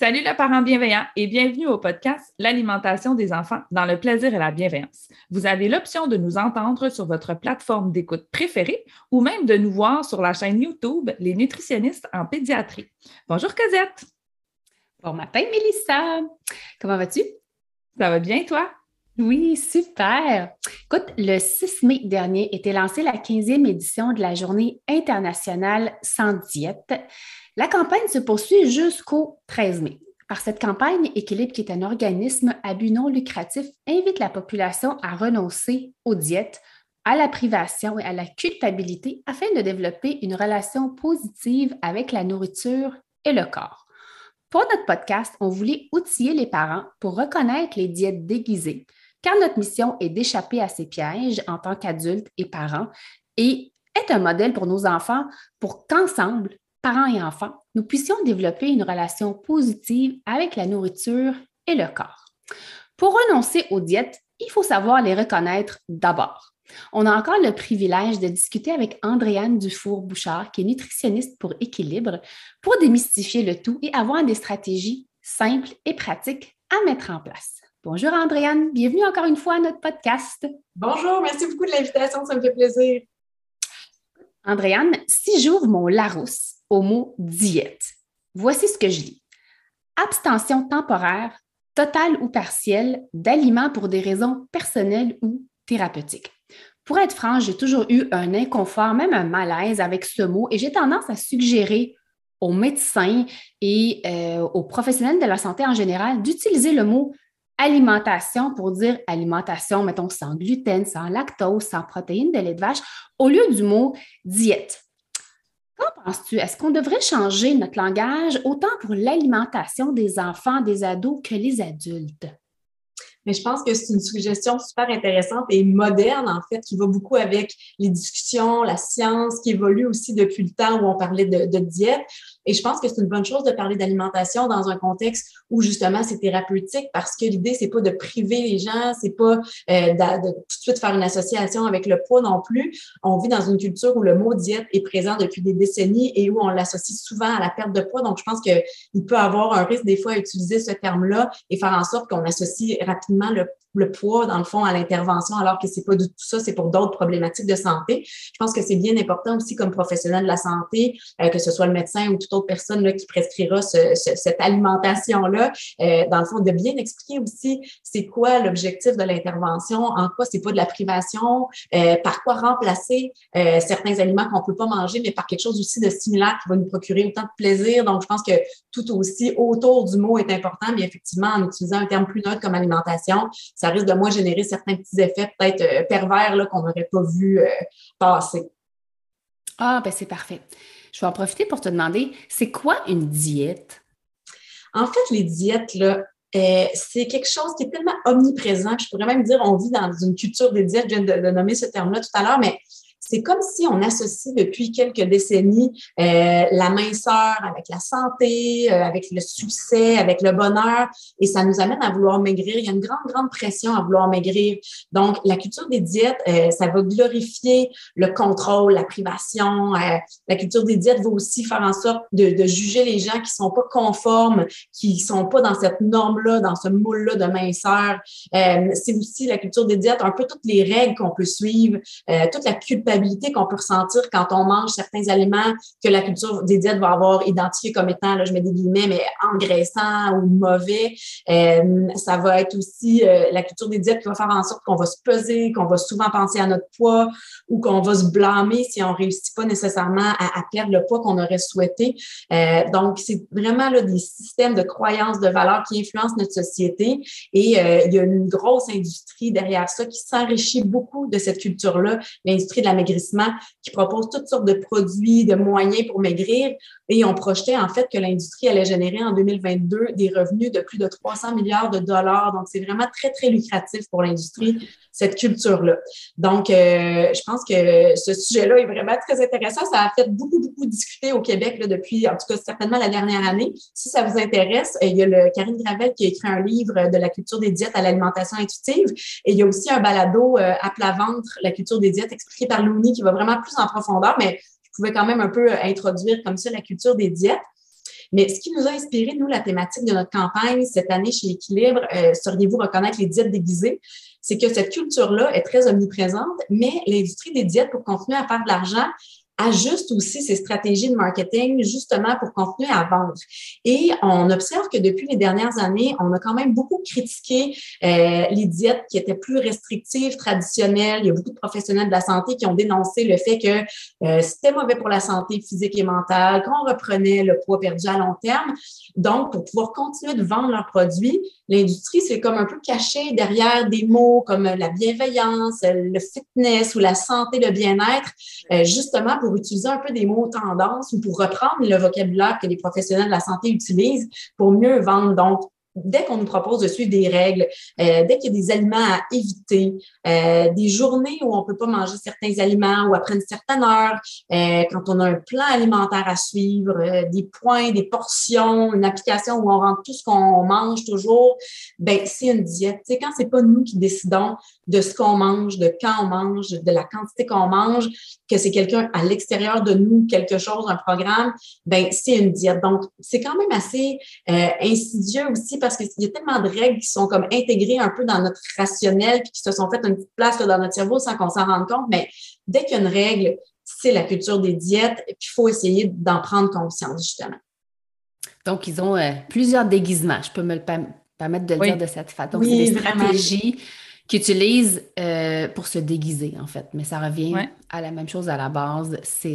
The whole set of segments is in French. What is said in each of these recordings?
Salut le parent bienveillant et bienvenue au podcast L'alimentation des enfants dans le plaisir et la bienveillance. Vous avez l'option de nous entendre sur votre plateforme d'écoute préférée ou même de nous voir sur la chaîne YouTube Les nutritionnistes en pédiatrie. Bonjour Cosette. Bon matin Mélissa. Comment vas-tu? Ça va bien toi? Oui, super. Écoute, le 6 mai dernier était lancée la 15e édition de la Journée internationale sans diète. La campagne se poursuit jusqu'au 13 mai. Par cette campagne, Équilibre, qui est un organisme à but non lucratif, invite la population à renoncer aux diètes, à la privation et à la culpabilité afin de développer une relation positive avec la nourriture et le corps. Pour notre podcast, on voulait outiller les parents pour reconnaître les diètes déguisées, car notre mission est d'échapper à ces pièges en tant qu'adultes et parents et est un modèle pour nos enfants pour qu'ensemble, parents et enfants, nous puissions développer une relation positive avec la nourriture et le corps. Pour renoncer aux diètes, il faut savoir les reconnaître d'abord. On a encore le privilège de discuter avec Andréane Dufour-Bouchard, qui est nutritionniste pour équilibre, pour démystifier le tout et avoir des stratégies simples et pratiques à mettre en place. Bonjour Andréane, bienvenue encore une fois à notre podcast. Bonjour, merci beaucoup de l'invitation, ça me fait plaisir. Andréane, si j'ouvre mon Larousse au mot diète. Voici ce que je lis. Abstention temporaire, totale ou partielle, d'aliments pour des raisons personnelles ou thérapeutiques. Pour être franche, j'ai toujours eu un inconfort, même un malaise avec ce mot et j'ai tendance à suggérer aux médecins et euh, aux professionnels de la santé en général d'utiliser le mot alimentation pour dire alimentation, mettons, sans gluten, sans lactose, sans protéines de lait de vache, au lieu du mot diète. Qu'en penses-tu? Est-ce qu'on devrait changer notre langage autant pour l'alimentation des enfants, des ados que les adultes? Mais je pense que c'est une suggestion super intéressante et moderne, en fait, qui va beaucoup avec les discussions, la science, qui évolue aussi depuis le temps où on parlait de, de diète. Et je pense que c'est une bonne chose de parler d'alimentation dans un contexte où justement c'est thérapeutique parce que l'idée, c'est pas de priver les gens, c'est pas euh, de, tout de suite faire une association avec le poids non plus. On vit dans une culture où le mot diète est présent depuis des décennies et où on l'associe souvent à la perte de poids. Donc, je pense qu'il peut avoir un risque des fois à utiliser ce terme-là et faire en sorte qu'on associe rapidement le le poids, dans le fond, à l'intervention, alors que c'est pas du tout ça, c'est pour d'autres problématiques de santé. Je pense que c'est bien important aussi comme professionnel de la santé, euh, que ce soit le médecin ou toute autre personne là, qui prescrira cette alimentation-là, euh, dans le fond, de bien expliquer aussi c'est quoi l'objectif de l'intervention, en quoi c'est pas de la privation, euh, par quoi remplacer certains aliments qu'on peut pas manger, mais par quelque chose aussi de similaire qui va nous procurer autant de plaisir. Donc, je pense que tout aussi autour du mot est important, mais effectivement, en utilisant un terme plus neutre comme alimentation, ça risque de moins générer certains petits effets peut-être euh, pervers qu'on n'aurait pas vu euh, passer. Ah, ben c'est parfait. Je vais en profiter pour te demander, c'est quoi une diète? En fait, les diètes, là, euh, c'est quelque chose qui est tellement omniprésent. Je pourrais même dire, on vit dans une culture des diètes. Je viens de nommer ce terme-là tout à l'heure, mais c'est comme si on associe depuis quelques décennies euh, la minceur avec la santé, euh, avec le succès, avec le bonheur, et ça nous amène à vouloir maigrir. Il y a une grande, grande pression à vouloir maigrir. Donc, la culture des diètes, euh, ça va glorifier le contrôle, la privation. la culture des diètes va aussi faire en sorte de, de juger les gens qui sont pas conformes, qui sont pas dans cette norme-là, dans ce moule-là de minceur. c'est aussi la culture des diètes, un peu toutes les règles qu'on peut suivre, toute la culpabilité qu'on peut ressentir quand on mange certains aliments que la culture des diètes va avoir identifié comme étant, là, je mets des guillemets, mais engraissants ou mauvais. Euh, ça va être aussi euh, la culture des diètes qui va faire en sorte qu'on va se peser, qu'on va souvent penser à notre poids ou qu'on va se blâmer si on réussit pas nécessairement à, perdre le poids qu'on aurait souhaité. Euh, donc, c'est vraiment là, des systèmes de croyances, de valeurs qui influencent notre société et il y a une grosse industrie derrière ça qui s'enrichit beaucoup de cette culture-là, l'industrie de qui propose toutes sortes de produits, de moyens pour maigrir. Et on projetait en fait que l'industrie allait générer en 2022 des revenus de plus de 300 milliards de dollars. Donc, c'est vraiment très, très lucratif pour l'industrie, cette culture-là. Donc, euh, je pense que ce sujet-là est vraiment très intéressant. Ça a fait beaucoup, beaucoup discuter au Québec depuis, en tout cas, certainement la dernière année. Si ça vous intéresse, il y a le Karine Gravel qui a écrit un livre de la culture des diètes à l'alimentation intuitive. Et il y a aussi un balado euh, à plat ventre, la culture des diètes, expliqué par Qui va vraiment plus en profondeur, mais pouvais quand même un peu euh, introduire comme ça la culture des diètes. Mais ce qui nous a inspiré, nous, la thématique de notre campagne cette année chez Équilibre, euh, sauriez-vous reconnaître les diètes déguisées? C'est que cette culture-là est très omniprésente, mais l'industrie des diètes, pour continuer à faire de l'argent, ajuste aussi ses stratégies de marketing justement pour continuer à vendre. Et on observe que depuis les dernières années, on a quand même beaucoup critiqué euh, les diètes qui étaient plus restrictives, traditionnelles. Il y a beaucoup de professionnels de la santé qui ont dénoncé le fait que euh, c'était mauvais pour la santé physique et mentale, qu'on reprenait le poids perdu à long terme. Donc, pour pouvoir continuer de vendre leurs produits, l'industrie s'est comme un peu cachée derrière des mots comme la bienveillance, le fitness ou la santé, le bien-être, euh, justement pour pour utiliser un peu des mots tendance ou pour reprendre le vocabulaire que les professionnels de la santé utilisent pour mieux vendre. Donc, dès qu'on nous propose de suivre des règles, euh, dès qu'il y a des aliments à éviter, euh, des journées où on peut pas manger certains aliments ou après une certaine heure, euh, quand on a un plan alimentaire à suivre, des points, des portions, une application où on rentre tout ce qu'on mange toujours, ben c'est une diète. Tu sais, quand c'est pas nous qui décidons de ce qu'on mange, de quand on mange, de la quantité qu'on mange, que c'est quelqu'un à l'extérieur de nous, quelque chose, un programme, ben c'est une diète. Donc c'est quand même assez insidieux aussi parce qu'il y a tellement de règles qui sont comme intégrées un peu dans notre rationnel puis qui se sont faites une petite place dans notre cerveau sans qu'on s'en rende compte. Mais dès qu'il y a une règle, c'est la culture des diètes et puis il faut essayer d'en prendre conscience, justement. Donc, ils ont euh, plusieurs déguisements. Je peux me le permettre de le dire de cette façon. Donc, c'est des stratégies qu'ils utilisent euh, pour se déguiser, en fait. Mais ça revient à la même chose à la base. C'est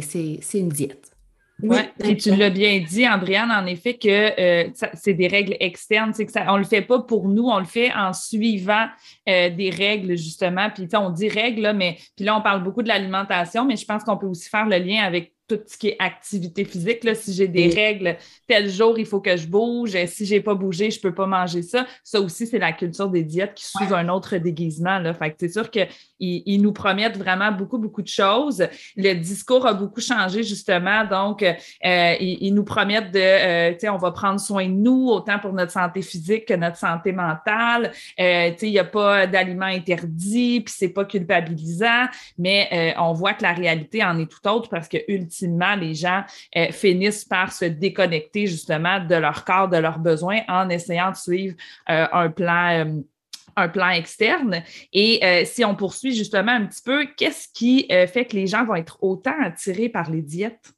une diète. Oui, tu l'as bien dit, Andréane, en effet, que euh, c'est des règles externes. C'est que ça, on le fait pas pour nous, on le fait en suivant euh, des règles, justement. Puis, on dit règles, mais puis là, on parle beaucoup de l'alimentation, mais je pense qu'on peut aussi faire le lien avec tout ce qui est activité physique. Là, si j'ai des règles, tel jour, il faut que je bouge. Si j'ai pas bougé, je peux pas manger ça. Ça aussi, c'est la culture des diètes qui suit un autre déguisement. Là. Fait que c'est sûr qu'ils ils nous promettent vraiment beaucoup, beaucoup de choses. Le discours a beaucoup changé, justement. Donc, euh, ils, nous promettent de, euh, tu sais, on va prendre soin de nous, autant pour notre santé physique que notre santé mentale. Euh, tu sais, il n'y a pas d'aliments interdits, puis c'est pas culpabilisant, mais on voit que la réalité en est tout autre parce que, ultimement, les gens euh, finissent par se déconnecter justement de leur corps, de leurs besoins en essayant de suivre euh, un plan euh, un plan externe. Et si on poursuit justement un petit peu, qu'est-ce qui fait que les gens vont être autant attirés par les diètes?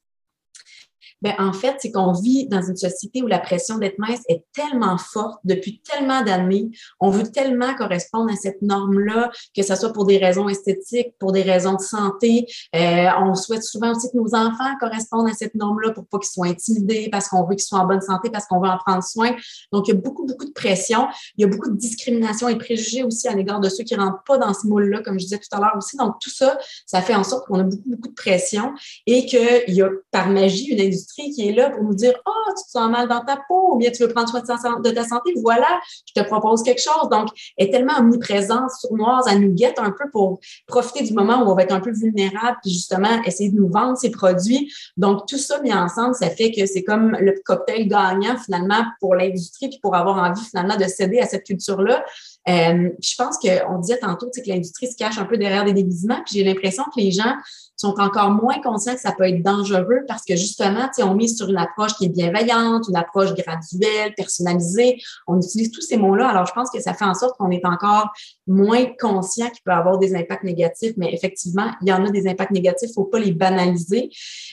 Ben, en fait, c'est qu'on vit dans une société où la pression d'être mince est tellement forte depuis tellement d'années. On veut tellement correspondre à cette norme-là, que ce soit pour des raisons esthétiques, pour des raisons de santé. Euh, on souhaite souvent aussi que nos enfants correspondent à cette norme-là pour pas qu'ils soient intimidés, parce qu'on veut qu'ils soient en bonne santé, parce qu'on veut en prendre soin. Donc, il y a beaucoup, beaucoup de pression. Il y a beaucoup de discrimination et préjugés aussi à l'égard de ceux qui rentrent pas dans ce moule-là, comme je disais tout à l'heure aussi. Donc, tout ça, ça fait en sorte qu'on a beaucoup, beaucoup de pression et qu'il y a par magie une industrie qui est là pour nous dire Ah, oh, tu te sens mal dans ta peau, ou bien tu veux prendre soin de ta santé, voilà, je te propose quelque chose. Donc, elle est tellement omniprésente, sournoise, elle nous guette un peu pour profiter du moment où on va être un peu vulnérable, puis justement essayer de nous vendre ces produits. Donc, tout ça mis ensemble, ça fait que c'est comme le cocktail gagnant finalement pour l'industrie, puis pour avoir envie finalement de céder à cette culture-là. Je pense qu'on disait tantôt que l'industrie se cache un peu derrière des déguisements, puis j'ai l'impression que les gens sont encore moins conscients que ça peut être dangereux parce que justement, on mise sur une approche qui est bienveillante, une approche graduelle, personnalisée. On utilise tous ces mots-là. Alors, je pense que ça fait en sorte qu'on est encore moins conscient qu'il peut avoir des impacts négatifs, mais effectivement, il y en a des impacts négatifs, il faut pas les banaliser.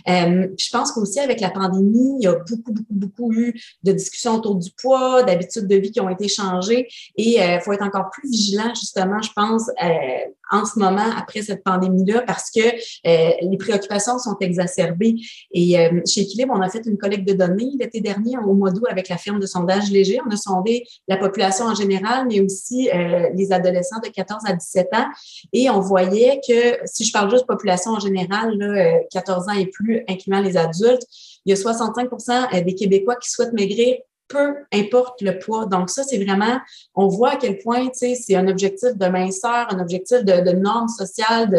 Euh, je pense qu'aussi avec la pandémie, il y a beaucoup, beaucoup, beaucoup eu de discussions autour du poids, d'habitudes de vie qui ont été changées et il euh, faut être encore plus vigilant, justement, je pense, euh, en ce moment, après cette pandémie-là, parce que euh, les préoccupations sont exacerbées. Et euh, chez Équilibre, on a fait une collecte de données l'été dernier, au mois d'août, avec la firme de sondage léger. On a sondé la population en général, mais aussi les adolescents de 14 à 17 ans. Et on voyait que, si je parle juste population en général, là, 14 ans et plus, incluant les adultes, il y a 65% des Québécois qui souhaitent maigrir peu importe le poids. Donc ça, c'est vraiment, on voit à quel point, tu sais, c'est un objectif de minceur, un objectif de, de normes sociales,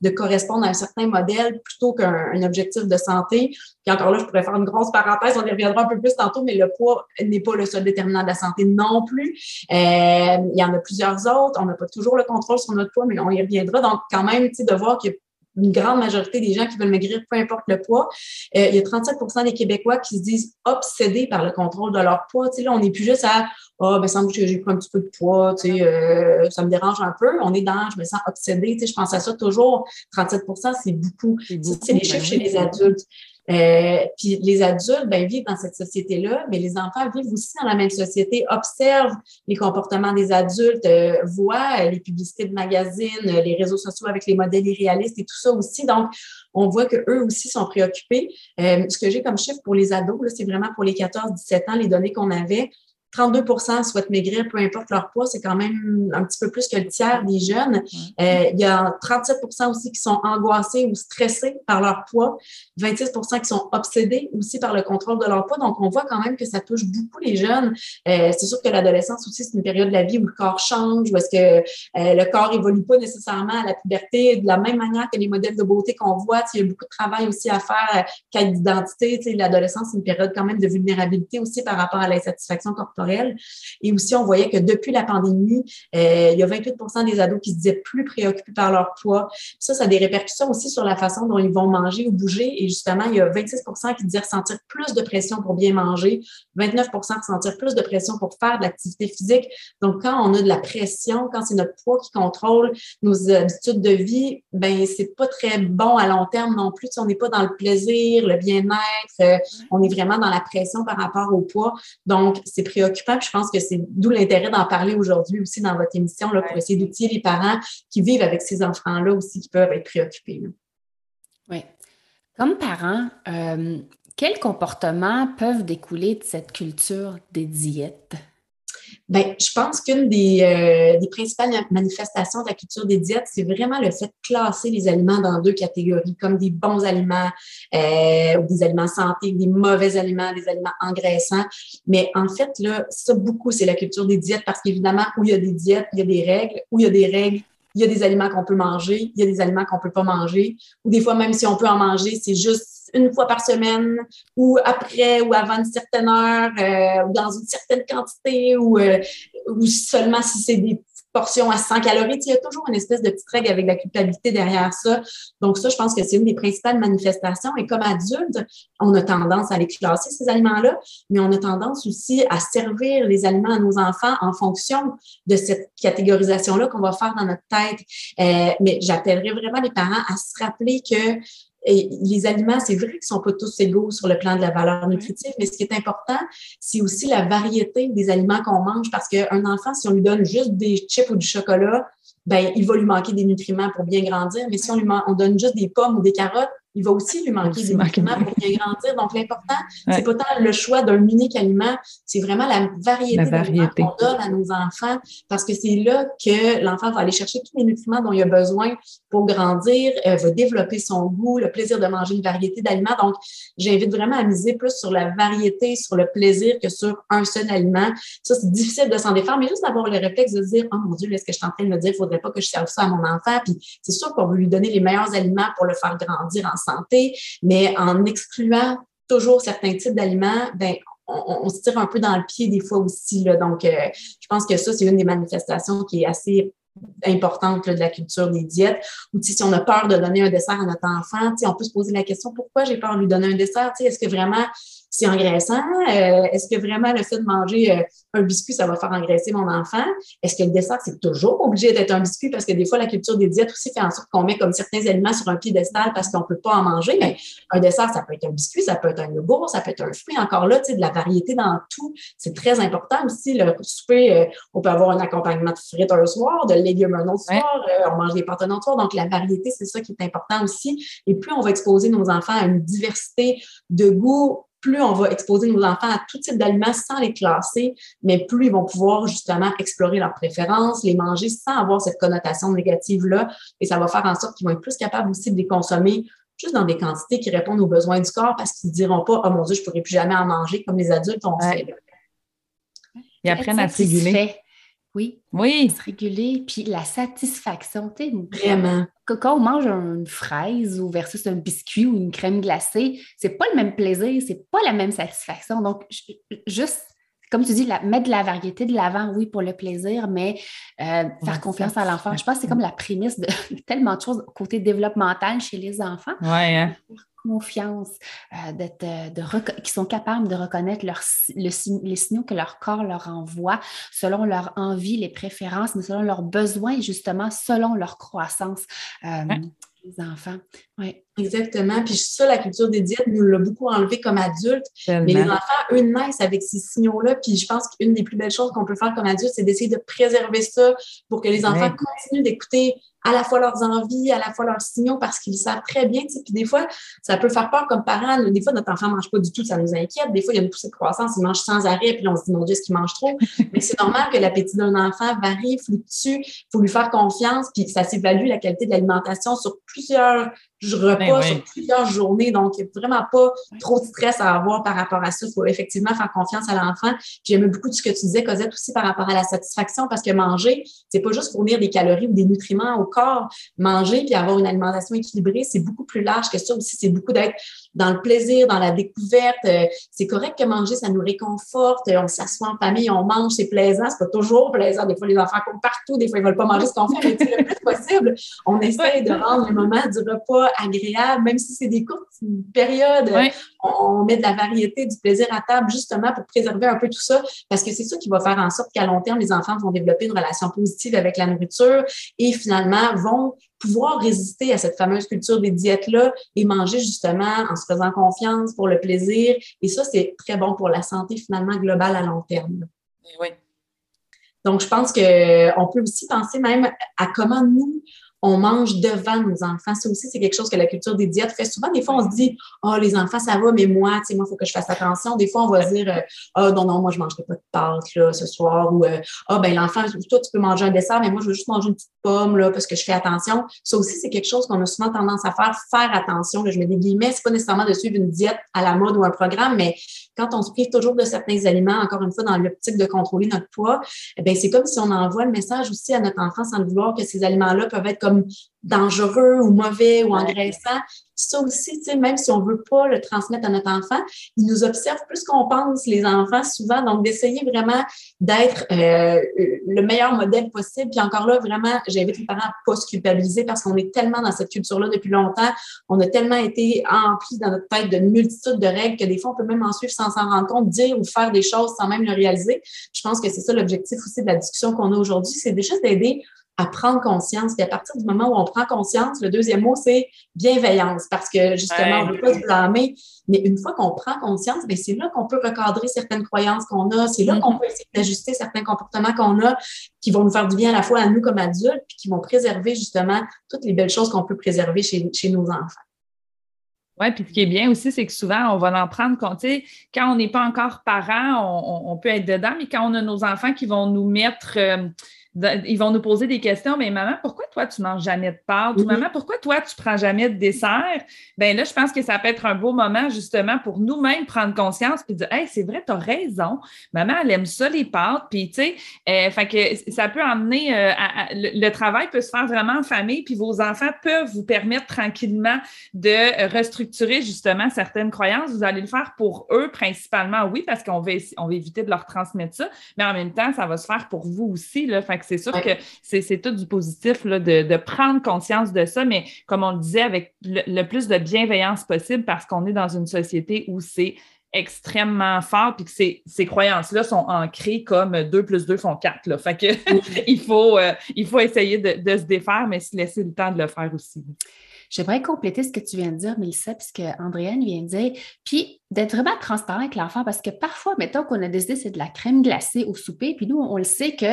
de, correspondre à un certain modèle plutôt qu'un objectif de santé. Puis encore là, je pourrais faire une grosse parenthèse, on y reviendra un peu plus tantôt, mais le poids n'est pas le seul déterminant de la santé non plus. Euh, il y en a plusieurs autres. On n'a pas toujours le contrôle sur notre poids, mais on y reviendra. Donc, quand même, tu sais, de voir que une grande majorité des gens qui veulent maigrir, peu importe le poids. Euh, il y a 37% des Québécois qui se disent obsédés par le contrôle de leur poids. Tu sais, là, on n'est plus juste à Ah, oh, ben, semble que j'ai pris un petit peu de poids, tu sais, euh, ça me dérange un peu. On est dans je me sens obsédé. Tu sais, je pense à ça toujours. 37% c'est beaucoup. C'est les ben chiffres chez les adultes. Euh, puis les adultes ben, vivent dans cette société-là, mais les enfants vivent aussi dans la même société, observent les comportements des adultes, euh, voient les publicités de magazines, les réseaux sociaux avec les modèles irréalistes et tout ça aussi. Donc, on voit qu'eux aussi sont préoccupés. Euh, ce que j'ai comme chiffre pour les ados, c'est vraiment pour les 14-17 ans, les données qu'on avait. 32% souhaitent maigrir, peu importe leur poids, c'est quand même un petit peu plus que le tiers des jeunes. Euh, il y a 37% aussi qui sont angoissés ou stressés par leur poids, 26% qui sont obsédés aussi par le contrôle de leur poids. Donc, on voit quand même que ça touche beaucoup les jeunes. Euh, c'est sûr que l'adolescence aussi, c'est une période de la vie où le corps change, où est-ce que euh, le corps évolue pas nécessairement à la puberté de la même manière que les modèles de beauté qu'on voit. Il y a beaucoup de travail aussi à faire, quête d'identité. L'adolescence, c'est une période quand même de vulnérabilité aussi par rapport à l'insatisfaction corporelle et aussi, on voyait que depuis la pandémie, euh, il y a 28% des ados qui se disaient plus préoccupés par leur poids. Ça, ça a des répercussions aussi sur la façon dont ils vont manger ou bouger. Et justement, il y a 26% qui disaient ressentir plus de pression pour bien manger, 29% ressentir plus de pression pour faire de l'activité physique. Donc, quand on a de la pression, quand c'est notre poids qui contrôle nos habitudes de vie, ben c'est pas très bon à long terme non plus. on n'est pas dans le plaisir, le bien-être, euh, on est vraiment dans la pression par rapport au poids. Donc, c'est préoccupant je pense que c'est d'où l'intérêt d'en parler aujourd'hui aussi dans votre émission là, pour essayer d'outiller les parents qui vivent avec ces enfants-là aussi qui peuvent être préoccupés. Oui. Comme parents, euh, quels comportements peuvent découler de cette culture des diètes? Bien, je pense qu'une des, euh, des, principales manifestations de la culture des diètes, c'est vraiment le fait de classer les aliments dans deux catégories, comme des bons aliments euh, ou des aliments santé, des mauvais aliments, des aliments engraissants. Mais en fait, là, ça beaucoup, c'est la culture des diètes parce qu'évidemment, où il y a des diètes, il y a des règles. Où il y a des règles, il y a des aliments qu'on peut manger, il y a des aliments qu'on peut pas manger. Ou des fois, même si on peut en manger, c'est juste une fois par semaine ou après ou avant une certaine heure euh, ou dans une certaine quantité ou, euh, ou seulement si c'est des portions à 100 calories. Il y a toujours une espèce de petite règle avec la culpabilité derrière ça. Donc ça, je pense que c'est une des principales manifestations. Et comme adulte, on a tendance à les classer, ces aliments-là, mais on a tendance aussi à servir les aliments à nos enfants en fonction de cette catégorisation-là qu'on va faire dans notre tête. Euh, mais j'appellerais vraiment les parents à se rappeler que et les aliments, c'est vrai qu'ils sont pas tous égaux sur le plan de la valeur nutritive, mais ce qui est important, c'est aussi la variété des aliments qu'on mange parce qu'un enfant, si on lui donne juste des chips ou du chocolat, ben, il va lui manquer des nutriments pour bien grandir. Mais si on lui on donne juste des pommes ou des carottes, il va aussi lui manquer des nutriments pour bien grandir. Donc, l'important, c'est pas tant le choix d'un unique aliment, c'est vraiment la variété, variété. qu'on donne à nos enfants parce que c'est là que l'enfant va aller chercher tous les nutriments dont il a besoin pour grandir, euh, va développer son goût, le plaisir de manger une variété d'aliments. Donc, j'invite vraiment à miser plus sur la variété, sur le plaisir que sur un seul aliment. Ça, c'est difficile de s'en défendre, mais juste d'avoir le réflexe de se dire, oh mon Dieu, est-ce que je suis en train de me dire, il faudrait pas que je serve ça à mon enfant? Puis, c'est sûr qu'on veut lui donner les meilleurs aliments pour le faire grandir ensemble santé, mais en excluant toujours certains types d'aliments, ben, on, se tire un peu dans le pied des fois aussi. Donc, euh, je pense que ça, c'est une des manifestations qui est assez importante de la culture des diètes. Ou si on a peur de donner un dessert à notre enfant, on peut se poser la question pourquoi j'ai peur de lui donner un dessert? Est-ce que vraiment c'est engraissant? Euh, est-ce que vraiment le fait de manger euh, un biscuit, ça va faire engraisser mon enfant? Est-ce que le dessert, c'est toujours obligé d'être un biscuit? Parce que des fois, la culture des diètes aussi fait en sorte qu'on met comme certains aliments sur un piédestal parce qu'on ne peut pas en manger. Mais un dessert, ça peut être un biscuit, ça peut être un yogourt, ça peut être un fruit. Encore là, tu sais, de la variété dans tout, c'est très important aussi. Le souper, euh, on peut avoir un accompagnement de frites un soir, de légumes un autre soir, on mange des pâtes un autre soir. Donc, la variété, c'est ça qui est important aussi. Et plus on va exposer nos enfants à une diversité de goûts, plus on va exposer nos enfants à tout type d'aliments sans les classer, mais plus ils vont pouvoir justement explorer leurs préférences, les manger sans avoir cette connotation négative-là. Et ça va faire en sorte qu'ils vont être plus capables aussi de les consommer juste dans des quantités qui répondent aux besoins du corps parce qu'ils ne diront pas Oh mon Dieu, je ne pourrai plus jamais en manger comme les adultes ont fait. Ils apprennent à se réguler. Oui. Oui. Se réguler. Puis la satisfaction, tu sais. Vraiment. Quand on mange une fraise ou versus un biscuit ou une crème glacée, c'est pas le même plaisir, c'est pas la même satisfaction. Donc, juste comme tu dis, mettre de la variété de l'avant, oui, pour le plaisir, mais euh, faire confiance à l'enfant. Je pense que c'est comme la prémisse de tellement de choses côté développemental chez les enfants. Oui, hein? Confiance, euh, de qui sont capables de reconnaître les signaux que leur corps leur envoie selon leur envie, les préférences, mais selon leurs besoins, justement, selon leur croissance. Euh, les enfants. Exactement. Puis ça, la culture des diètes nous l'a beaucoup enlevé comme adultes. Mais les enfants, eux, naissent avec ces signaux-là. Puis je pense qu'une des plus belles choses qu'on peut faire comme adultes, c'est d'essayer de préserver ça pour que les enfants continuent d'écouter à la fois leurs envies, à la fois leurs signaux, parce qu'ils savent très bien. Puis des fois, ça peut faire peur comme parents. Des fois, notre enfant ne mange pas du tout, ça nous inquiète. Des fois, il y a une poussée de croissance, il mange sans arrêt, puis on se dit, mon Dieu, est-ce qu'il mange trop? Mais c'est normal que l'appétit d'un enfant varie, fluctue. Il faut lui faire confiance, puis ça s'évalue la qualité de l'alimentation sur plusieurs repas ben sur plusieurs journées. Donc, il n'y a vraiment pas trop de stress à avoir par rapport à ça. Il faut effectivement faire confiance à l'enfant. J'aime beaucoup ce que tu disais, Cosette, aussi par rapport à la satisfaction, parce que manger, c'est pas juste fournir des calories ou des nutriments au corps. Manger puis avoir une alimentation équilibrée, c'est beaucoup plus large que ça aussi. C'est beaucoup d'être dans le plaisir, dans la découverte. Euh, c'est correct que manger, ça nous réconforte. On s'assoit en famille, on mange, c'est plaisant. C'est pas toujours plaisant. Des fois, les enfants courent partout. Des fois, ils veulent pas manger ce qu'on fait, mais le plus possible, on essaie de rendre le moment du repas agréable, même si c'est des courtes périodes. On, met de la variété, du plaisir à table, justement pour préserver un peu tout ça, parce que c'est ça qui va faire en sorte qu'à long terme, les enfants vont développer une relation positive avec la nourriture et finalement vont pouvoir résister à cette fameuse culture des diètes-là et manger justement en se faisant confiance pour le plaisir. Et ça, c'est très bon pour la santé finalement globale à long terme. Oui. Donc, je pense qu'on peut aussi penser même à comment nous, on mange devant nos enfants. Ça aussi, c'est quelque chose que la culture des diètes fait souvent. Des fois, on se dit, oh, les enfants, ça va, mais moi, tu sais, moi, il faut que je fasse attention. Des fois, on va dire, oh, non, non, moi, je ne mangerai pas de pâtes, là, ce soir. Ou, ah, oh, ben, l'enfant, toi, tu peux manger un dessert, mais moi, je veux juste manger une petite pomme, là, parce que je fais attention. Ça aussi, c'est quelque chose qu'on a souvent tendance à faire, faire attention. Là, je mets des guillemets, c'est pas nécessairement de suivre une diète à la mode ou un programme, mais quand on se prive toujours de certains aliments, encore une fois, dans l'optique de contrôler notre poids, eh c'est comme si on envoie le message aussi à notre enfant sans le vouloir que ces aliments-là peuvent être comme dangereux ou mauvais ou engraissants. Ça aussi, même si on ne veut pas le transmettre à notre enfant, ils nous observent plus qu'on pense, les enfants, souvent. Donc, d'essayer vraiment d'être euh, le meilleur modèle possible. Puis encore là, vraiment, j'invite les parents à ne pas se culpabiliser parce qu'on est tellement dans cette culture-là depuis longtemps. On a tellement été emplis dans notre tête de multitude de règles que des fois, on peut même en suivre sans s'en rendre compte, dire ou faire des choses sans même le réaliser. Je pense que c'est ça l'objectif aussi de la discussion qu'on a aujourd'hui, c'est déjà d'aider à prendre conscience. Et à partir du moment où on prend conscience, le deuxième mot, c'est bienveillance, parce que justement, on ne veut pas se blâmer. Mais une fois qu'on prend conscience, ben, c'est là qu'on peut recadrer certaines croyances qu'on a, c'est là qu'on mm-hmm. peut essayer d'ajuster certains comportements qu'on a qui vont nous faire du bien à la fois à nous comme adultes, puis qui vont préserver justement toutes les belles choses qu'on peut préserver chez, chez nos enfants. Oui, puis ce qui est bien aussi, c'est que souvent, on va en prendre compte. Quand on n'est pas encore parent, on, peut être dedans, mais quand on a nos enfants qui vont nous mettre euh, ils vont nous poser des questions, mais maman, pourquoi toi, tu manges jamais de pâtes? Ou maman, pourquoi toi, tu prends jamais de dessert? Ben là, je pense que ça peut être un beau moment, justement, pour nous-mêmes prendre conscience puis dire, hey, c'est vrai, tu as raison. Maman, elle aime ça, les pâtes. Puis, tu sais, euh, fait que ça peut emmener, euh, le, travail peut se faire vraiment en famille, puis vos enfants peuvent vous permettre tranquillement de restructurer, justement, certaines croyances. Vous allez le faire pour eux principalement, oui, parce qu'on va, on va éviter de leur transmettre ça, mais en même temps, ça va se faire pour vous aussi. Là. Fait que c'est sûr que c'est tout du positif là, de, prendre conscience de ça, mais comme on le disait, avec le, plus de bienveillance possible parce qu'on est dans une société où c'est extrêmement fort, puis que ces, ces croyances-là sont ancrées comme 2 plus 2 font 4. Là. Fait que il, faut, euh, il faut essayer de, de, se défaire, mais se laisser le temps de le faire aussi. J'aimerais compléter ce que tu viens de dire, Mélissa, puisque Andréane vient de dire, puis d'être vraiment transparent avec l'enfant, parce que parfois, mettons qu'on a décidé c'est de la crème glacée au souper, puis nous, on le sait que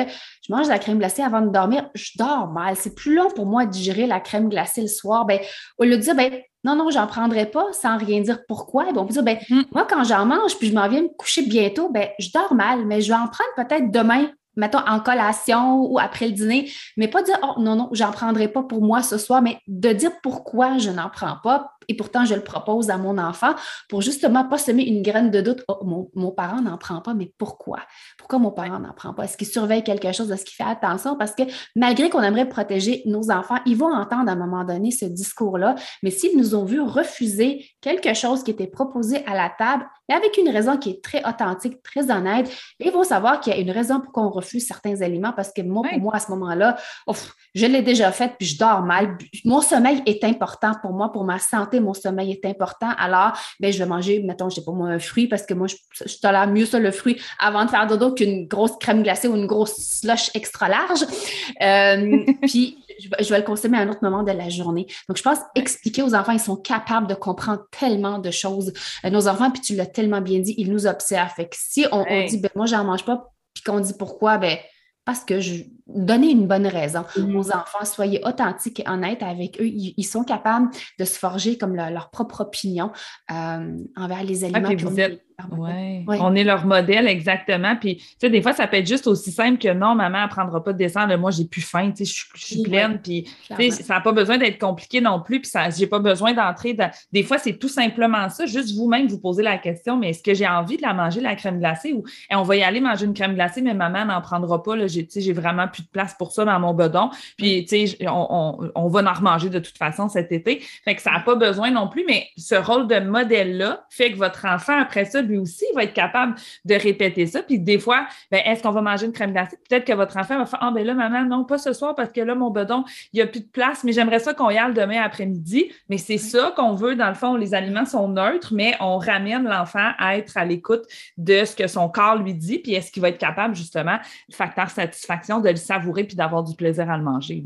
je mange de la crème glacée avant de dormir, je dors mal. C'est plus long pour moi de digérer la crème glacée le soir. Ben, au lieu de dire, ben, non, non, j'en prendrai pas sans rien dire pourquoi. Bon, on peut dire, ben, mm. moi, quand j'en mange, puis je m'en viens me coucher bientôt, ben, je dors mal, mais je vais en prendre peut-être demain mettons, en collation ou après le dîner, mais pas dire, oh non, non, j'en prendrai pas pour moi ce soir, mais de dire pourquoi je n'en prends pas, et pourtant je le propose à mon enfant pour justement pas semer une graine de doute. Oh, mon, parent n'en prend pas, mais pourquoi? Pourquoi mon parent n'en prend pas? Est-ce qu'il surveille quelque chose? Est-ce qu'il fait attention? Parce que malgré qu'on aimerait protéger nos enfants, ils vont entendre à un moment donné ce discours-là, mais s'ils nous ont vu refuser quelque chose qui était proposé à la table, mais avec une raison qui est très authentique, très honnête, ils vont savoir qu'il y a une raison pour qu'on refuse certains aliments parce que moi, pour moi, à ce moment-là, je l'ai déjà fait, puis je dors mal. Mon sommeil est important pour moi, pour ma santé, mon sommeil est important. Alors, ben, je vais manger, mettons, je sais pas moi, un fruit parce que moi, je, je tolère mieux ça, le fruit, avant de faire dodo qu'une grosse crème glacée ou une grosse slush extra large. Euh, puis, je, vais le consommer à un autre moment de la journée. Donc, je pense expliquer aux enfants, ils sont capables de comprendre tellement de choses. Euh, nos enfants, puis tu l'as tellement bien dit, ils nous observent. Fait que si on, on dit, ben, moi, j'en mange pas, puis qu'on dit pourquoi, ben, parce que je donnez une bonne raison aux enfants, soyez authentiques et honnêtes avec eux. Ils, sont capables de se forger comme leur propre opinion euh, envers les aliments. oui, on est leur modèle exactement. Puis, tu sais, des fois, ça peut être juste aussi simple que non, maman, ne prendra pas de descendre. Moi, j'ai plus faim, tu sais, je, suis pleine. puis, ça n'a pas besoin d'être compliqué non plus. Puis, ça, j'ai pas besoin d'entrer dans. Des fois, c'est tout simplement ça. Juste vous-même, vous posez la question, mais est-ce que j'ai envie de la manger, la crème glacée, ou on va y aller manger une crème glacée, mais maman n'en prendra pas. Là, j'ai, j'ai vraiment plus de place pour ça dans mon bedon. Puis, tu sais, on, on, va en remanger de toute façon cet été. Fait que ça n'a pas besoin non plus, mais ce rôle de modèle-là fait que votre enfant, après ça, lui aussi, va être capable de répéter ça. Puis des fois, ben, est-ce qu'on va manger une crème glacée? Peut-être que votre enfant va faire Ah, ben là, maman, non, pas ce soir parce que là, mon bedon, il n'y a plus de place, mais j'aimerais ça qu'on y aille demain après-midi. Mais c'est ça qu'on veut. Dans le fond, les aliments sont neutres, mais on ramène l'enfant à être à l'écoute de ce que son corps lui dit. Puis est-ce qu'il va être capable, justement, le facteur satisfaction, de le savourer puis d'avoir du plaisir à le manger?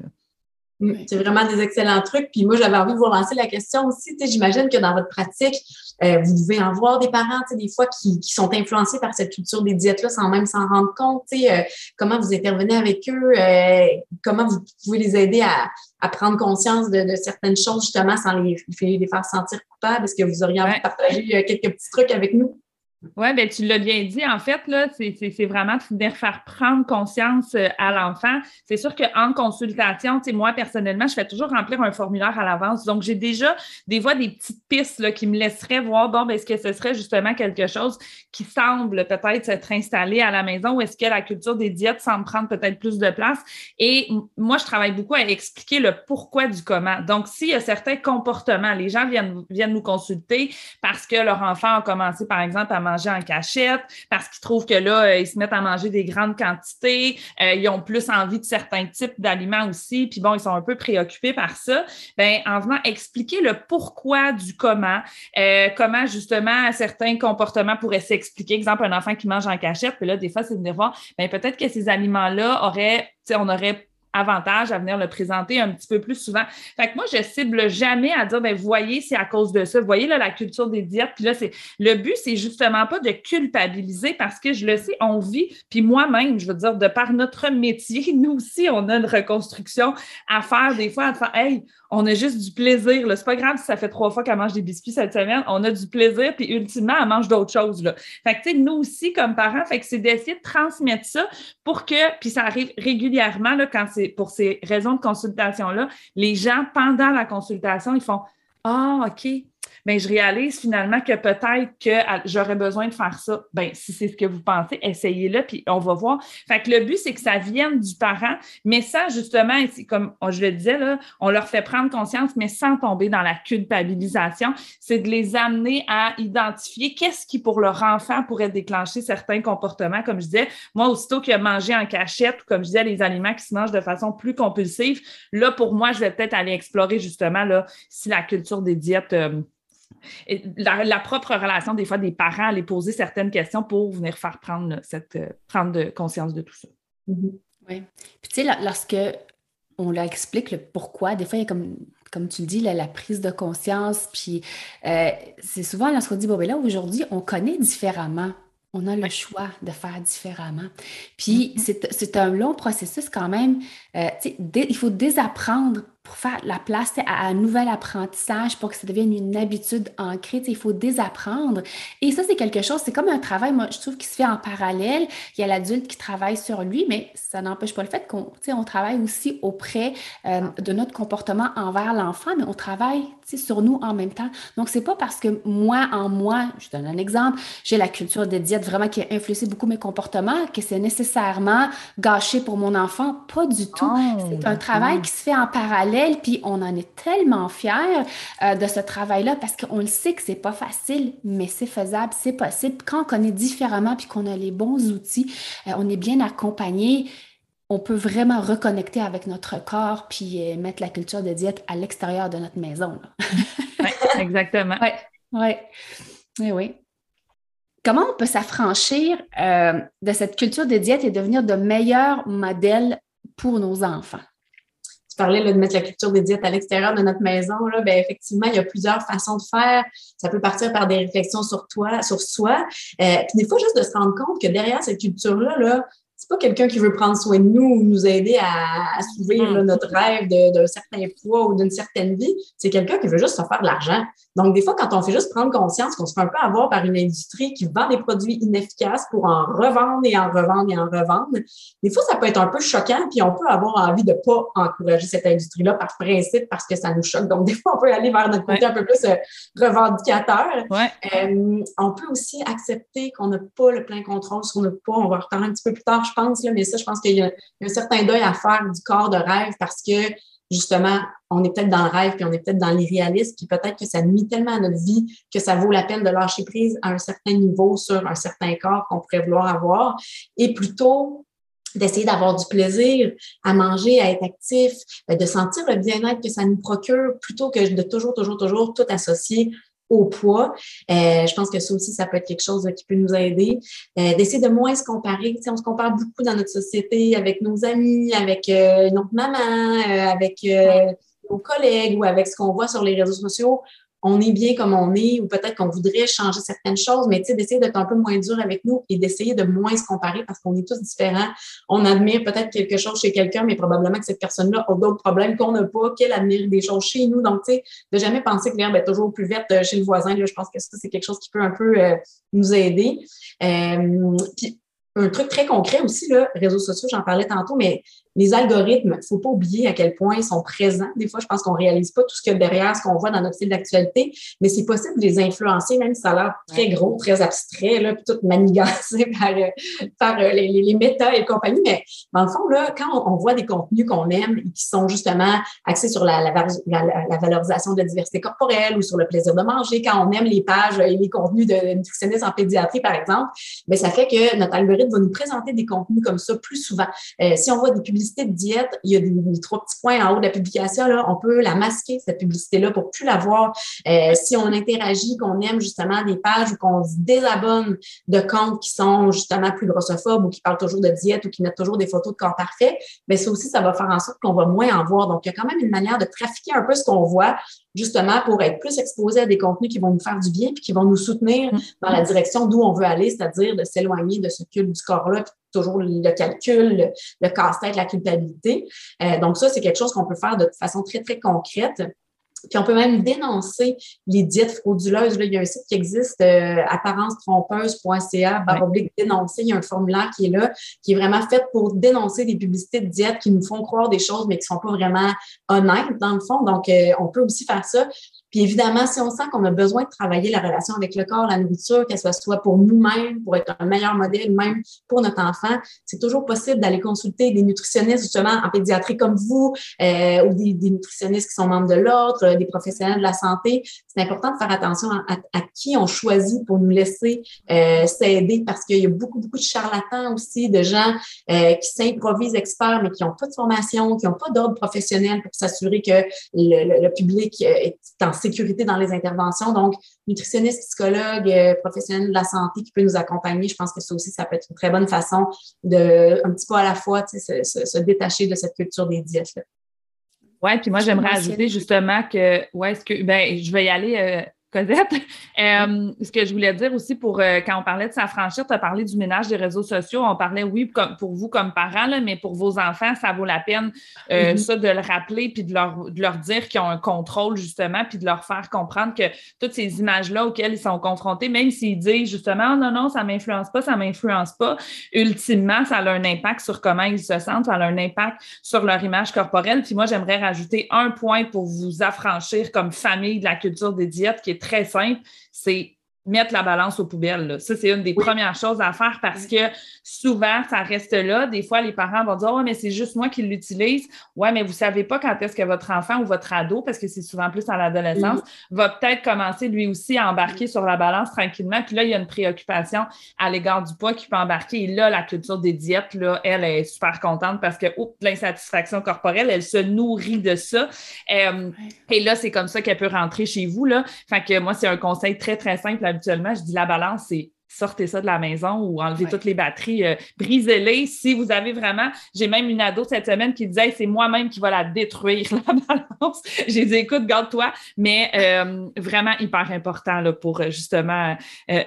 Mm, c'est vraiment des excellents trucs. Puis moi, j'avais envie de vous lancer la question aussi. J'imagine que dans votre pratique, euh, vous devez en voir des parents, des fois, qui, qui, sont influencés par cette culture des diètes-là sans même s'en rendre compte. Euh, comment vous intervenez avec eux? Euh, comment vous pouvez les aider à, à prendre conscience de, de, certaines choses, justement, sans les, les faire sentir coupables? Est-ce que vous auriez envie de partager quelques petits trucs avec nous? Oui, bien, tu l'as bien dit. En fait, là, c'est vraiment de venir faire prendre conscience euh, à l'enfant. C'est sûr qu'en consultation, moi, personnellement, je fais toujours remplir un formulaire à l'avance. Donc, j'ai déjà des fois des petites pistes là, qui me laisseraient voir, bon, ben, est-ce que ce serait justement quelque chose qui semble peut-être s'être installé à la maison ou est-ce que la culture des diètes semble prendre peut-être plus de place? Et moi, je travaille beaucoup à expliquer le pourquoi du comment. Donc, s'il y a certains comportements, les gens viennent, viennent nous consulter parce que leur enfant a commencé, par exemple, à manger en cachette, parce qu'ils trouvent que là, euh, ils se mettent à manger des grandes quantités, euh, ils ont plus envie de certains types d'aliments aussi, puis bon, ils sont un peu préoccupés par ça. Ben, en venant expliquer le pourquoi du comment, euh, comment justement certains comportements pourraient s'expliquer. Exemple, un enfant qui mange en cachette, puis là, des fois, c'est de venir voir, ben, peut-être que ces aliments-là auraient, on aurait avantage à venir le présenter un petit peu plus souvent. Fait que moi, je cible jamais à dire, ben, voyez, c'est à cause de ça. Voyez, là, la culture des diètes. Puis là, c'est le but, c'est justement pas de culpabiliser parce que je le sais, on vit. Puis moi-même, je veux dire, de par notre métier, nous aussi, on a une reconstruction à faire des fois, à faire, on a juste du plaisir. C'est pas grave si ça fait trois fois qu'elle mange des biscuits cette semaine. On a du plaisir, puis ultimement, elle mange d'autres choses. Fait que, nous aussi, comme parents, fait que c'est d'essayer de transmettre ça pour que, puis ça arrive régulièrement, quand pour ces raisons de consultation-là, les gens, pendant la consultation, ils font Ah, OK, mais je réalise finalement que peut-être que j'aurais besoin de faire ça. Ben, si c'est ce que vous pensez, essayez-le, puis on va voir. Fait que le but, c'est que ça vienne du parent, mais ça, justement, comme je le disais, là, on leur fait prendre conscience, mais sans tomber dans la culpabilisation. C'est de les amener à identifier qu'est-ce qui, pour leur enfant, pourrait déclencher certains comportements. Comme je disais, moi, aussitôt qu'il a mangé en cachette, ou comme je disais, les aliments qui se mangent de façon plus compulsive, là, pour moi, je vais peut-être aller explorer justement là, si la culture des diètes. Euh, la, propre relation des fois des parents, les poser certaines questions pour venir faire prendre cette euh, prendre de conscience de tout ça. Mm-hmm. Oui. Puis tu sais, lorsque on leur explique le pourquoi, des fois, il y a comme, comme tu le dis, la prise de conscience, puis euh, c'est souvent lorsqu'on dit, bon, ben là, aujourd'hui, on connaît différemment on a le choix de faire différemment. Puis mm-hmm. c'est un long processus quand même. Euh, il faut désapprendre pour faire la place à un nouvel apprentissage, pour que ça devienne une habitude ancrée. Il faut désapprendre. Et ça, c'est quelque chose, c'est comme un travail, moi, je trouve, qui se fait en parallèle. Il y a l'adulte qui travaille sur lui, mais ça n'empêche pas le fait qu'on on travaille aussi auprès euh, de notre comportement envers l'enfant, mais on travaille sur nous en même temps. Donc, c'est pas parce que moi, en moi, je donne un exemple, j'ai la culture des diètes vraiment qui a influencé beaucoup mes comportements, que c'est nécessairement gâché pour mon enfant. Pas du tout. Oh, c'est un travail qui se fait en parallèle puis on en est tellement fiers euh, de ce travail-là parce qu'on le sait que c'est pas facile, mais c'est faisable, c'est possible. Quand on connaît différemment puis qu'on a les bons outils, euh, on est bien accompagné on peut vraiment reconnecter avec notre corps puis euh, mettre la culture de diète à l'extérieur de notre maison. oui, exactement. Oui, oui. Oui, oui. Comment on peut s'affranchir de cette culture de diète et devenir de meilleurs modèles pour nos enfants? Tu parlais de mettre la culture des diètes à l'extérieur de notre maison, là, ben, effectivement, il y a plusieurs façons de faire. Ça peut partir par des réflexions sur toi, sur soi. Euh, puis des fois, juste de se rendre compte que derrière cette culture-là, là, c'est pas quelqu'un qui veut prendre soin de nous ou nous aider à, à mm. notre rêve d'un certain poids ou d'une certaine vie. C'est quelqu'un qui veut juste se faire de l'argent. Donc, des fois, quand on fait juste prendre conscience qu'on se fait un peu avoir par une industrie qui vend des produits inefficaces pour en revendre et en revendre et en revendre, des fois, ça peut être un peu choquant, puis on peut avoir envie de pas encourager cette industrie-là par principe parce que ça nous choque. Donc, des fois, on peut aller vers notre côté un peu plus euh, revendicateur. Euh, on peut aussi accepter qu'on n'a pas le plein contrôle sur notre poids. On va reparler un petit peu plus tard, je pense, là, mais ça, je pense qu'il y, a un certain deuil à faire du corps de rêve parce que justement, on est peut-être dans le rêve, puis on est peut-être dans l'irréalisme, puis peut-être que ça nuit tellement à notre vie que ça vaut la peine de lâcher prise à un certain niveau sur un certain corps qu'on pourrait vouloir avoir, et plutôt d'essayer d'avoir du plaisir à manger, à être actif, ben, de sentir le bien-être que ça nous procure, plutôt que de toujours, toujours, toujours tout associer au poids. Euh, je pense que ça aussi, ça peut être quelque chose qui peut nous aider. Euh, d'essayer de moins se comparer. on se compare beaucoup dans notre société avec nos amis, avec euh, notre maman, avec nos collègues ou avec ce qu'on voit sur les réseaux sociaux on est bien comme on est ou peut-être qu'on voudrait changer certaines choses, mais tu sais, d'essayer d'être un peu moins dur avec nous et d'essayer de moins se comparer parce qu'on est tous différents. On admire peut-être quelque chose chez quelqu'un, mais probablement que cette personne-là a d'autres problèmes qu'on n'a pas, qu'elle admire des choses chez nous. Donc, tu sais, de jamais penser que l'herbe est toujours plus verte euh, chez le voisin, je pense que ça, c'est quelque chose qui peut un peu euh, nous aider. Euh, puis, un truc très concret aussi, là, réseaux sociaux, j'en parlais tantôt, mais les algorithmes, il ne faut pas oublier à quel point ils sont présents. Des fois, je pense qu'on ne réalise pas tout ce qu'il y a derrière, ce qu'on voit dans notre fil d'actualité, mais c'est possible de les influencer, même si ça a l'air très gros, très abstrait, là, puis tout manigancé par, euh, par euh, les, les, méta et compagnie. Mais dans le fond, là, quand on, voit des contenus qu'on aime et qui sont justement axés sur la, la, la, valorisation de la diversité corporelle ou sur le plaisir de manger, quand on aime les pages et les contenus de nutritionnistes en pédiatrie, par exemple, bien, ça fait que notre algorithme va nous présenter des contenus comme ça plus souvent. Euh, si on voit des de diète, il y a des, trois petits points en haut de la publication. On peut la masquer, cette publicité-là, pour plus la voir. Euh, si on interagit, qu'on aime justement des pages ou qu'on se désabonne de comptes qui sont justement plus grossophobes ou qui parlent toujours de diète ou qui mettent toujours des photos de corps parfait, bien, ça aussi, ça va faire en sorte qu'on va moins en voir. Donc, il y a quand même une manière de trafiquer un peu ce qu'on voit justement pour être plus exposés à des contenus qui vont nous faire du bien puis qui vont nous soutenir mm. dans la direction d'où on veut aller, c'est-à-dire de s'éloigner de ce culte du corps-là, toujours le calcul, le, casse-tête, la culpabilité. Euh, donc ça, c'est quelque chose qu'on peut faire de façon très, très concrète. Puis on peut même dénoncer les diètes frauduleuses. Là, il y a un site qui existe, euh, apparence-trompeuse.ca, baroblique dénoncer. Il y a un formulaire qui est là, qui est vraiment fait pour dénoncer des publicités de diètes qui nous font croire des choses, mais qui sont pas vraiment honnêtes, dans le fond. Donc, euh, on peut aussi faire ça. Puis évidemment, si on sent qu'on a besoin de travailler la relation avec le corps, la nourriture, qu'elle soit soit pour nous-mêmes, pour être un meilleur modèle, même pour notre enfant, c'est toujours possible d'aller consulter des nutritionnistes justement en pédiatrie comme vous euh, ou des, nutritionnistes qui sont membres de l'ordre, euh, des professionnels de la santé. C'est important de faire attention à, qui on choisit pour nous laisser euh, s'aider parce qu'il y a beaucoup, beaucoup de charlatans aussi, de gens qui s'improvisent experts mais qui n'ont pas de formation, qui n'ont pas d'ordre professionnel pour s'assurer que le, le public est en sécurité dans les interventions. Donc, nutritionniste, psychologue, euh, professionnel de la santé qui peut nous accompagner, je pense que ça aussi, ça peut être une très bonne façon de, un petit peu à la fois, se, se, détacher de cette culture des diètes. Oui, puis moi, j'aimerais ajouter justement que, ouais, est-ce que, ben, je vais y aller euh, Cosette. Euh, ce que je voulais dire aussi pour euh, quand on parlait de s'affranchir, tu as parlé du ménage des réseaux sociaux. On parlait, oui, comme, pour vous comme parents, là, mais pour vos enfants, ça vaut la peine, euh, mm-hmm. ça, de le rappeler puis de leur, de leur dire qu'ils ont un contrôle, justement, puis de leur faire comprendre que toutes ces images-là auxquelles ils sont confrontés, même s'ils disent justement, non, non, ça ne m'influence pas, ça ne m'influence pas, ultimement, ça a un impact sur comment ils se sentent, ça a un impact sur leur image corporelle. Puis moi, j'aimerais rajouter un point pour vous affranchir comme famille de la culture des diètes qui est très simple, c'est mettre la balance aux poubelles. Ça, c'est une des premières choses à faire parce que souvent, ça reste là. Des fois, les parents vont dire, oh, mais c'est juste moi qui l'utilise. Ouais, mais vous savez pas quand est-ce que votre enfant ou votre ado, parce que c'est souvent plus à l'adolescence, va peut-être commencer lui aussi à embarquer sur la balance tranquillement. Puis là, il y a une préoccupation à l'égard du poids qui peut embarquer. Et là, la culture des diètes, là, elle est super contente parce que, oups, l'insatisfaction corporelle, elle se nourrit de ça. Euh, et là, c'est comme ça qu'elle peut rentrer chez vous, là. Fait que moi, c'est un conseil très, très simple habituellement. Je dis la balance, c'est sortez ça de la maison ou enlevez toutes les batteries, euh, brisez-les. Si vous avez vraiment, j'ai même une ado cette semaine qui disait c'est moi-même qui va la détruire, la balance. J'ai dit écoute, garde-toi, mais euh, vraiment hyper important là, pour euh, justement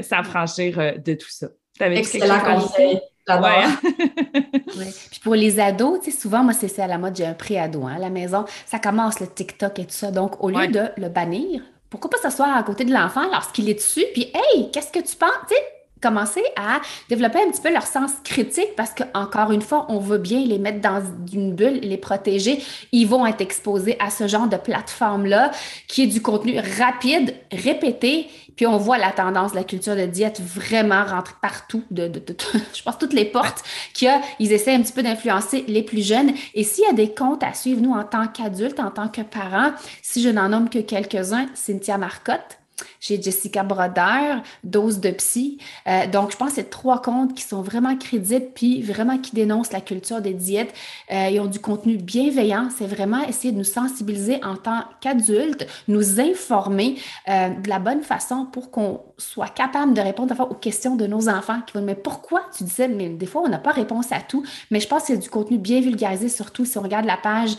s'affranchir de tout ça. Excellent conseil. Ouais. Puis pour les ados, tu sais, souvent, moi, c'est à la mode, j'ai un pré-ado hein, à la maison. Ça commence le TikTok et tout ça. Donc, au lieu de le bannir, pourquoi pas s'asseoir à côté de l'enfant lorsqu'il est dessus, puis hey, qu'est-ce que tu penses? Tu sais, commencer à développer un petit peu leur sens critique parce que encore une fois, on veut bien les mettre dans une bulle, les protéger. Ils vont être exposés à ce genre de plateforme-là qui est du contenu rapide, répété. Puis on voit la tendance la culture de diète vraiment rentrer partout, de, je pense toutes les portes qu'il y a. Ils essaient un petit peu d'influencer les plus jeunes. Et s'il y a des comptes à suivre, nous, en tant qu'adultes, en tant que parents, si je n'en nomme que quelques-uns, Cynthia Marcotte, j'ai Jessica Broder, Dose de Psy. Euh, donc, je pense que c'est trois comptes qui sont vraiment crédibles puis vraiment qui dénoncent la culture des diètes. Euh, ils ont du contenu bienveillant. C'est vraiment essayer de nous sensibiliser en tant qu'adultes, nous informer euh, de la bonne façon pour qu'on soit capable de répondre aux questions de nos enfants qui vont dire Mais pourquoi tu disais Mais des fois, on n'a pas réponse à tout. Mais je pense que c'est du contenu bien vulgarisé, surtout si on regarde la page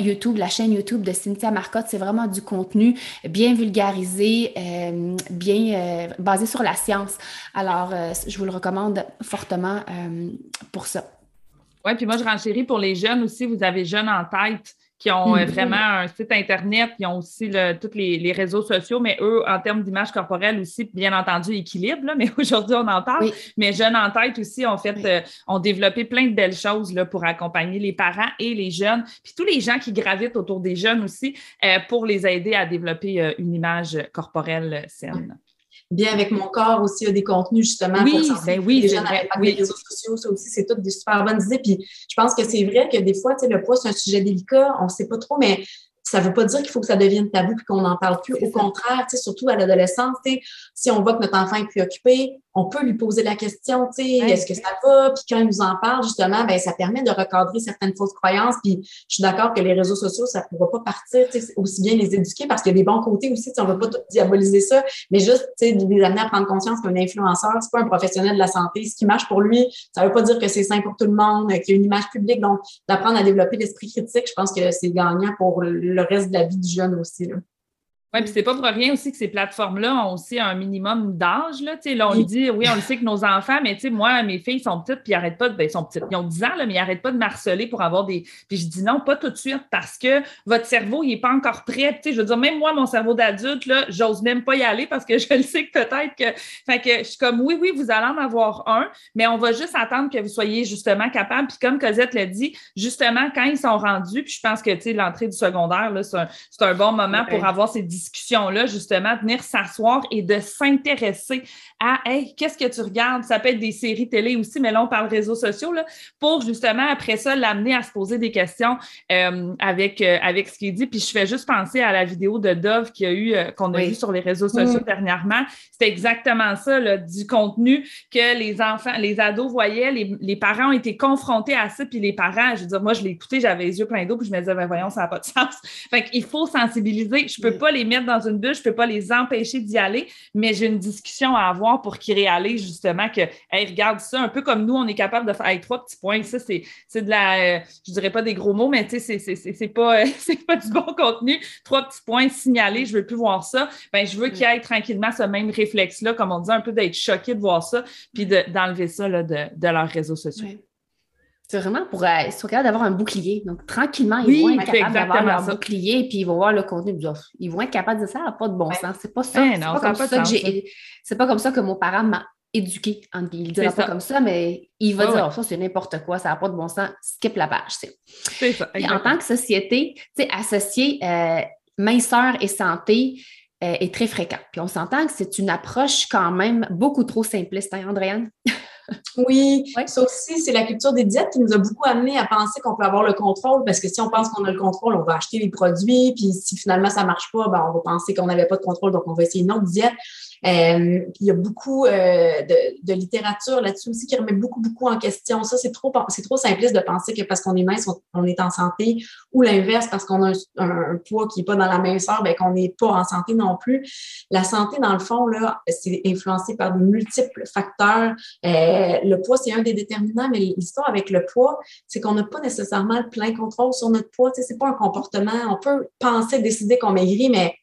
YouTube, la chaîne YouTube de Cynthia Marcotte. C'est vraiment du contenu bien vulgarisé euh, bien euh, basé sur la science. Alors, euh, je vous le recommande fortement pour ça. Oui, puis moi, je renchéris pour les jeunes aussi. Vous avez Jeunes en tête qui ont mm-hmm. vraiment un site Internet, qui ont aussi tous les, réseaux sociaux, mais eux, en termes d'image corporelle aussi, bien entendu, équilibre, mais aujourd'hui, on en parle. Mais Jeunes en tête aussi ont fait, ont développé plein de belles choses là, pour accompagner les parents et les jeunes, puis tous les gens qui gravitent autour des jeunes aussi, pour les aider à développer une image corporelle saine bien avec mon corps aussi, il y a des contenus justement oui, pour ben oui, les jeunes les réseaux sociaux, ça aussi, c'est toutes des super bonnes idées. Puis je pense que c'est vrai que des fois, tu sais, le poids, c'est un sujet délicat, on ne sait pas trop, mais ça ne veut pas dire qu'il faut que ça devienne tabou et qu'on n'en parle plus. Au contraire, tu sais, surtout à l'adolescence, si on voit que notre enfant est préoccupé, on peut lui poser la question, tu sais, est-ce que ça va? Puis quand il nous en parle, justement, ben ça permet de recadrer certaines fausses croyances. Puis je suis d'accord que les réseaux sociaux, ça ne pourra pas partir, tu sais, aussi bien les éduquer parce qu'il y a des bons côtés aussi, tu sais, on ne veut pas diaboliser ça, mais juste, tu sais, les amener à prendre conscience qu'un influenceur, c'est pas un professionnel de la santé. Ce qui marche pour lui, ça ne veut pas dire que c'est sain pour tout le monde, qu'il y a une image publique. Donc, d'apprendre à développer l'esprit critique, je pense que c'est gagnant pour le reste de la vie du jeune aussi. Là. Oui, puis c'est pas pour rien aussi que ces plateformes-là ont aussi un minimum d'âge. Là. là, on dit, oui, on le sait que nos enfants, mais tu sais, moi, mes filles sont petites, puis ils n'arrêtent pas de. Ben, sont petites. Ils ont 10 ans, là, mais ils n'arrêtent pas de marceler pour avoir des. Puis je dis non, pas tout de suite, parce que votre cerveau, il n'est pas encore prêt. Tu sais, je veux dire, même moi, mon cerveau d'adulte, là, j'ose même pas y aller parce que je le sais que peut-être que. Fait que je suis comme oui, oui, vous allez en avoir un, mais on va juste attendre que vous soyez justement capable. Puis comme Cosette l'a dit, justement, quand ils sont rendus, puis je pense que tu sais, l'entrée du secondaire, là, c'est un, un, bon moment pour avoir ces discussions-là, justement, venir s'asseoir et de s'intéresser à Hey, qu'est-ce que tu regardes? Ça peut être des séries télé aussi, mais là, on parle réseaux sociaux, là, pour justement, après ça, l'amener à se poser des questions euh, avec, euh, avec ce qu'il dit. Puis je fais juste penser à la vidéo de Dove qu'il a eu, euh, qu'on a vu sur les réseaux sociaux mm. dernièrement. C'était exactement ça, là, du contenu que les enfants, les ados voyaient, les, les, parents ont été confrontés à ça, puis les parents, je veux dire, moi, je l'ai écouté, j'avais les yeux pleins d'eau, puis je me disais, ben voyons, ça n'a pas de sens. Fait qu'il faut sensibiliser. Je ne peux pas les mettre dans une bulle, je ne peux pas les empêcher d'y aller, mais j'ai une discussion à avoir pour qu'ils réalisent justement que, hey, regarde ça, un peu comme nous, on est capable de faire avec trois petits points. Ça, c'est, de la, euh, je dirais pas des gros mots, mais tu sais, c'est, pas, c'est pas du bon contenu. Trois petits points signalés, je veux plus voir ça. Ben, je veux qu'il y ait tranquillement ce même réflexe-là, comme on dit, un peu d'être choqué de voir ça, puis d'enlever ça là, de, de, leurs réseaux sociaux. C'est vraiment pour euh, ils sont capables d'avoir un bouclier. Donc, tranquillement, ils vont être capables d'avoir leur bouclier, puis ils vont voir le contenu. Ils vont être capables de dire ça n'a pas de bon sens. C'est pas ça. c'est pas, comme ça que j'ai. C'est pas comme ça que mon parent m'a éduqué. Il ne dira pas comme ça, mais il va dire oh, ça, c'est n'importe quoi, ça n'a pas de bon sens, skip la page. C'est ça. en tant que société, associer euh, minceur et santé euh, est très fréquent. Puis on s'entend que c'est une approche quand même beaucoup trop simpliste, hein, Andréane? Oui, ça aussi, c'est la culture des diètes qui nous a beaucoup amené à penser qu'on peut avoir le contrôle parce que si on pense qu'on a le contrôle, on va acheter les produits, puis si finalement ça ne marche pas, ben, on va penser qu'on n'avait pas de contrôle, donc on va essayer une autre diète. Euh, il y a beaucoup euh, de, de, littérature là-dessus aussi qui remet beaucoup, beaucoup en question. Ça, c'est trop, c'est trop simpliste de penser que parce qu'on est mince, on, est en santé, ou l'inverse, parce qu'on a un, poids qui n'est pas dans la minceur, ben, qu'on n'est pas en santé non plus. La santé, dans le fond, là, c'est influencé par de multiples facteurs. Euh, le poids, c'est un des déterminants, mais l'histoire avec le poids, c'est qu'on n'a pas nécessairement le plein contrôle sur notre poids. Sais, c'est pas un comportement. On peut penser, décider qu'on maigrit, mais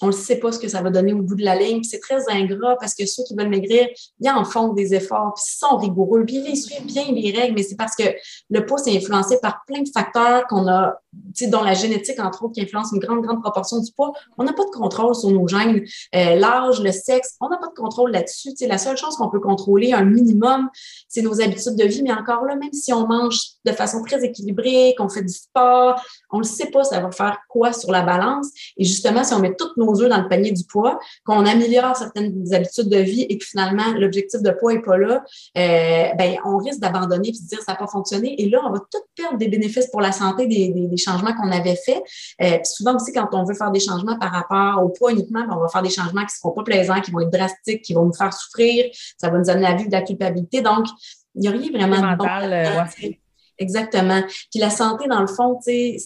on ne sait pas ce que ça va donner au bout de la ligne. C'est très ingrat parce que ceux qui veulent maigrir, ils en font des efforts, puis ils sont rigoureux, puis ils suivent bien les règles, mais c'est parce que le poids est influencé par plein de facteurs qu'on a, dont la génétique, entre autres, qui influence une grande, grande proportion du poids. On n'a pas de contrôle sur nos gènes. Euh, l'âge, le sexe, on n'a pas de contrôle là-dessus. La seule chose qu'on peut contrôler un minimum, c'est nos habitudes de vie, mais encore là, même si on mange de façon très équilibrée, qu'on fait du sport, on ne sait pas ça va faire quoi sur la balance. Et justement, si on met toutes nos dans le panier du poids, qu'on améliore certaines habitudes de vie et que finalement l'objectif de poids n'est pas là, euh, ben, on risque d'abandonner et de dire ça n'a pas fonctionné. Et là, on va tout perdre des bénéfices pour la santé des, des, changements qu'on avait faits. Euh, souvent aussi, quand on veut faire des changements par rapport au poids uniquement, ben, on va faire des changements qui ne seront pas plaisants, qui vont être drastiques, qui vont nous faire souffrir. Ça va nous amener à vivre de la culpabilité. Donc, il n'y a rien vraiment de bon. Exactement. Puis la santé, dans le fond, c'est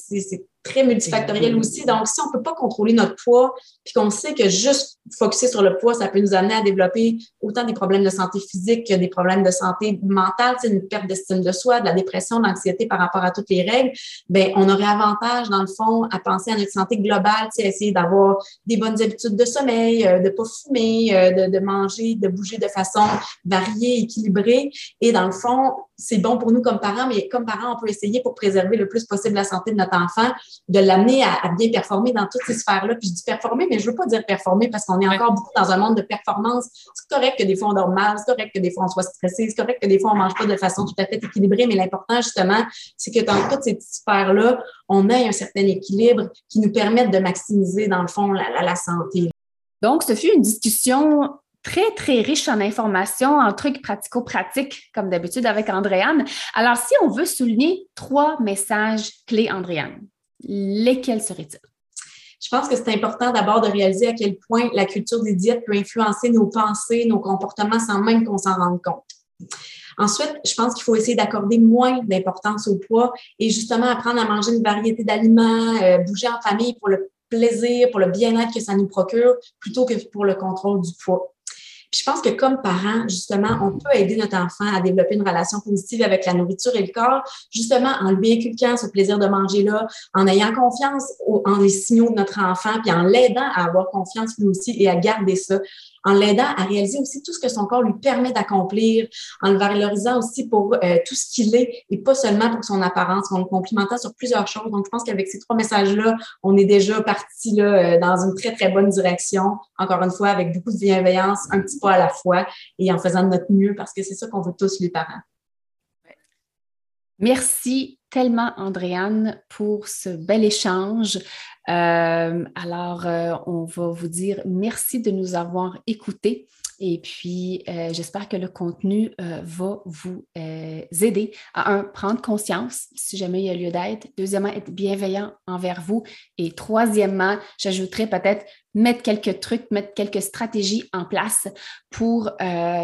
très multifactoriel aussi. Donc, si on ne peut pas contrôler notre poids, puis qu'on sait que juste focuser sur le poids, ça peut nous amener à développer autant des problèmes de santé physique que des problèmes de santé mentale, une perte d'estime de soi, de la dépression, de l'anxiété par rapport à toutes les règles, ben on aurait avantage, dans le fond, à penser à notre santé globale, à essayer d'avoir des bonnes habitudes de sommeil, euh, de pas fumer, euh, de, de manger, de bouger de façon variée, équilibrée. Et dans le fond, c'est bon pour nous comme parents, mais comme parents, on peut essayer pour préserver le plus possible la santé de notre enfant, de l'amener à, bien performer dans toutes ces sphères-là. Puis je dis performer, mais je veux pas dire performer parce qu'on est encore beaucoup dans un monde de performance. C'est correct que des fois on dort mal, c'est correct que des fois on soit stressé, c'est correct que des fois on mange pas de façon tout à fait équilibrée, mais l'important justement, c'est que dans toutes ces sphères-là, on ait un certain équilibre qui nous permette de maximiser dans le fond la, la santé. Donc, ce fut une discussion très, très riche en informations, en trucs pratico-pratiques, comme d'habitude avec Andréane. Alors, si on veut souligner trois messages clés, Andréane, lesquels seraient-ils? Je pense que c'est important d'abord de réaliser à quel point la culture des diètes peut influencer nos pensées, nos comportements sans même qu'on s'en rende compte. Ensuite, je pense qu'il faut essayer d'accorder moins d'importance au poids et justement apprendre à manger une variété d'aliments, euh, bouger en famille pour le plaisir, pour le bien-être que ça nous procure, plutôt que pour le contrôle du poids. Je pense que comme parents, justement, on peut aider notre enfant à développer une relation positive avec la nourriture et le corps, justement en lui inculquant ce plaisir de manger là, en ayant confiance en les signaux de notre enfant, puis en l'aidant à avoir confiance lui aussi et à garder ça en l'aidant à réaliser aussi tout ce que son corps lui permet d'accomplir, en le valorisant aussi pour euh, tout ce qu'il est et pas seulement pour son apparence, en le complimentant sur plusieurs choses. Donc, je pense qu'avec ces trois messages-là, on est déjà parti là, euh, dans une très, très bonne direction. Encore une fois, avec beaucoup de bienveillance, un petit pas à la fois et en faisant de notre mieux parce que c'est ça qu'on veut tous les parents. Merci tellement, Andréane, pour ce bel échange. Euh, alors, euh, on va vous dire merci de nous avoir écoutés. Et puis, euh, j'espère que le contenu va vous aider à, un, prendre conscience si jamais il y a lieu d'être. Deuxièmement, être bienveillant envers vous. Et troisièmement, j'ajouterais peut-être mettre quelques trucs, mettre quelques stratégies en place pour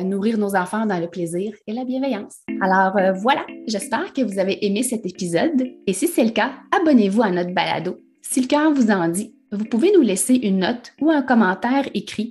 nourrir nos enfants dans le plaisir et la bienveillance. Alors voilà, j'espère que vous avez aimé cet épisode. Et si c'est le cas, abonnez-vous à notre balado si le cœur vous en dit, vous pouvez nous laisser une note ou un commentaire écrit,